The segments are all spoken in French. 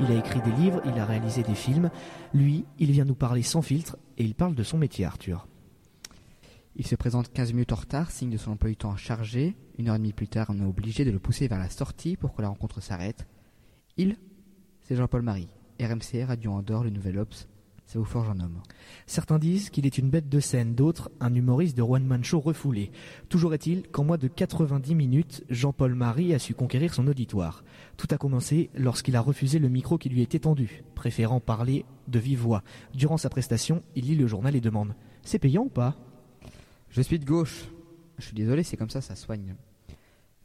Il a écrit des livres, il a réalisé des films. Lui, il vient nous parler sans filtre et il parle de son métier, Arthur. Il se présente 15 minutes en retard, signe de son emploi du temps chargé. Une heure et demie plus tard, on est obligé de le pousser vers la sortie pour que la rencontre s'arrête. Il, c'est Jean-Paul Marie, RMC, Radio Andorre, le Nouvel Ops. Ça vous forge un homme. Certains disent qu'il est une bête de scène, d'autres un humoriste de one man show refoulé. Toujours est-il qu'en moins de 90 minutes, Jean-Paul Marie a su conquérir son auditoire. Tout a commencé lorsqu'il a refusé le micro qui lui était tendu, préférant parler de vive voix. Durant sa prestation, il lit le journal et demande C'est payant ou pas? Je suis de gauche. Je suis désolé, c'est comme ça, ça soigne.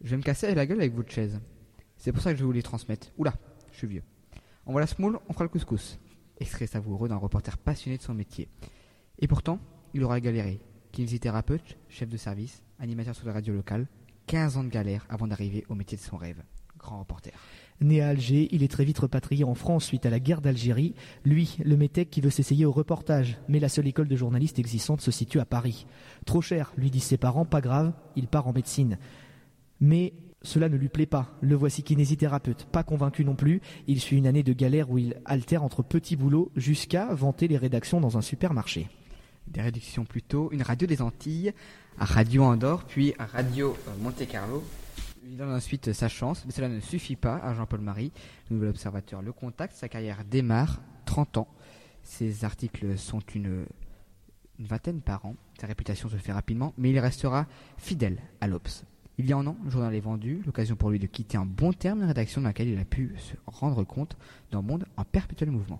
Je vais me casser la gueule avec votre chaise. C'est pour ça que je vais vous les transmettre. Oula, je suis vieux. On voit la smoule, on fera le couscous extrait savoureux d'un reporter passionné de son métier. Et pourtant, il aura galéré. Kinésithérapeute, chef de service, animateur sur la radio locale, 15 ans de galère avant d'arriver au métier de son rêve. Grand reporter. Né à Alger, il est très vite repatrié en France suite à la guerre d'Algérie. Lui, le métèque qui veut s'essayer au reportage. Mais la seule école de journalistes existante se situe à Paris. Trop cher, lui disent ses parents, pas grave, il part en médecine. Mais cela ne lui plaît pas. Le voici kinésithérapeute, pas convaincu non plus. Il suit une année de galère où il altère entre petits boulots jusqu'à vanter les rédactions dans un supermarché. Des réductions plutôt, une radio des Antilles, à Radio Andorre, puis à Radio euh, Monte Carlo. Il donne ensuite sa chance, mais cela ne suffit pas à Jean-Paul Marie, nouvel observateur. Le contact, sa carrière démarre, 30 ans. Ses articles sont une, une vingtaine par an. Sa réputation se fait rapidement, mais il restera fidèle à l'Obs. Il y a un an, le journal est vendu, l'occasion pour lui de quitter un bon terme de rédaction dans laquelle il a pu se rendre compte d'un monde en perpétuel mouvement.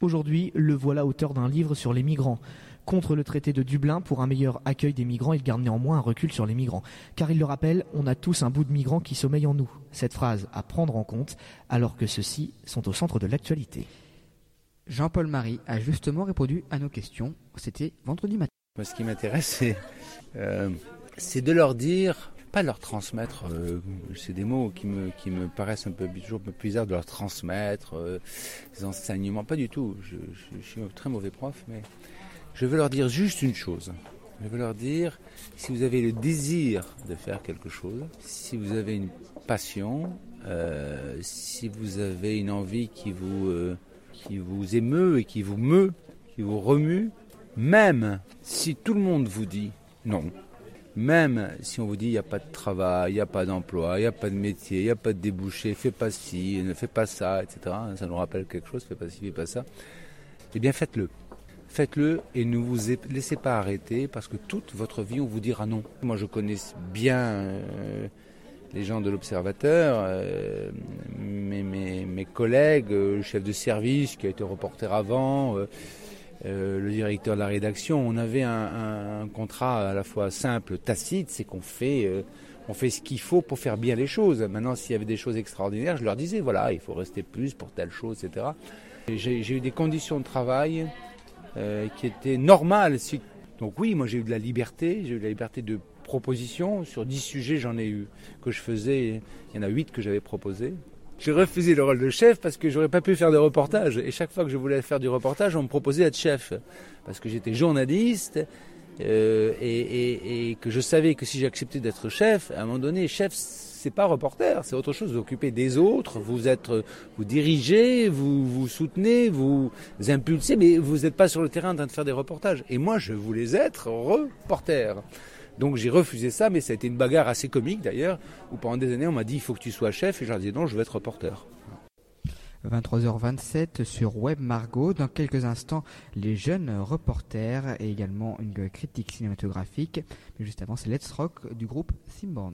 Aujourd'hui, le voilà auteur d'un livre sur les migrants. Contre le traité de Dublin, pour un meilleur accueil des migrants, il garde néanmoins un recul sur les migrants. Car il le rappelle, on a tous un bout de migrant qui sommeille en nous. Cette phrase à prendre en compte, alors que ceux-ci sont au centre de l'actualité. Jean-Paul Marie a justement répondu à nos questions. C'était vendredi matin. ce qui m'intéresse, c'est euh, c'est de leur dire, pas leur transmettre, euh, c'est des mots qui me, qui me paraissent un peu, toujours bizarres de leur transmettre, euh, des enseignements, pas du tout. Je, suis un très mauvais prof, mais je veux leur dire juste une chose. Je veux leur dire, si vous avez le désir de faire quelque chose, si vous avez une passion, euh, si vous avez une envie qui vous, qui vous émeut et qui vous meut, qui vous remue, même si tout le monde vous dit non, même si on vous dit il n'y a pas de travail, il n'y a pas d'emploi, il n'y a pas de métier, il n'y a pas de débouché, fais pas ci, ne fais pas ça, etc. Ça nous rappelle quelque chose, fais pas ci, fais pas ça. Eh bien faites-le. Faites-le et ne vous laissez pas arrêter parce que toute votre vie on vous dira non. Moi je connais bien euh, les gens de l'Observateur, euh, mes, mes, collègues, euh, le chef de service qui a été reporter avant. Euh, le directeur de la rédaction, on avait un, contrat à la fois simple, tacite, c'est qu'on fait, euh, fait ce qu'il faut pour faire bien les choses. Maintenant, s'il y avait des choses extraordinaires, je leur disais, voilà, il faut rester plus pour telle chose, etc. J'ai eu des conditions de travail euh, qui étaient normales. Donc oui, moi j'ai eu de la liberté, j'ai eu de la liberté de proposition. Sur dix sujets, j'en ai eu que je faisais, il y en a huit que j'avais proposés. J'ai refusé le rôle de chef parce que j'aurais pas pu faire de reportage. Et chaque fois que je voulais faire du reportage, on me proposait d'être chef. Parce que j'étais journaliste euh, et, que je savais que si j'acceptais d'être chef, à un moment donné, chef, c'est pas reporter, c'est autre chose. Vous occupez des autres, vous êtes, vous dirigez, vous vous soutenez, vous impulsez, mais vous n'êtes pas sur le terrain en train de faire des reportages. Et moi, je voulais être reporter. Donc j'ai refusé ça, mais ça a été une bagarre assez comique d'ailleurs, où pendant des années on m'a dit il faut que tu sois chef, et je disais non, je veux être reporter. 23h27 sur Web Margot. Dans quelques instants, les jeunes reporters et également une critique cinématographique. Mais juste avant, c'est Let's Rock du groupe Simband.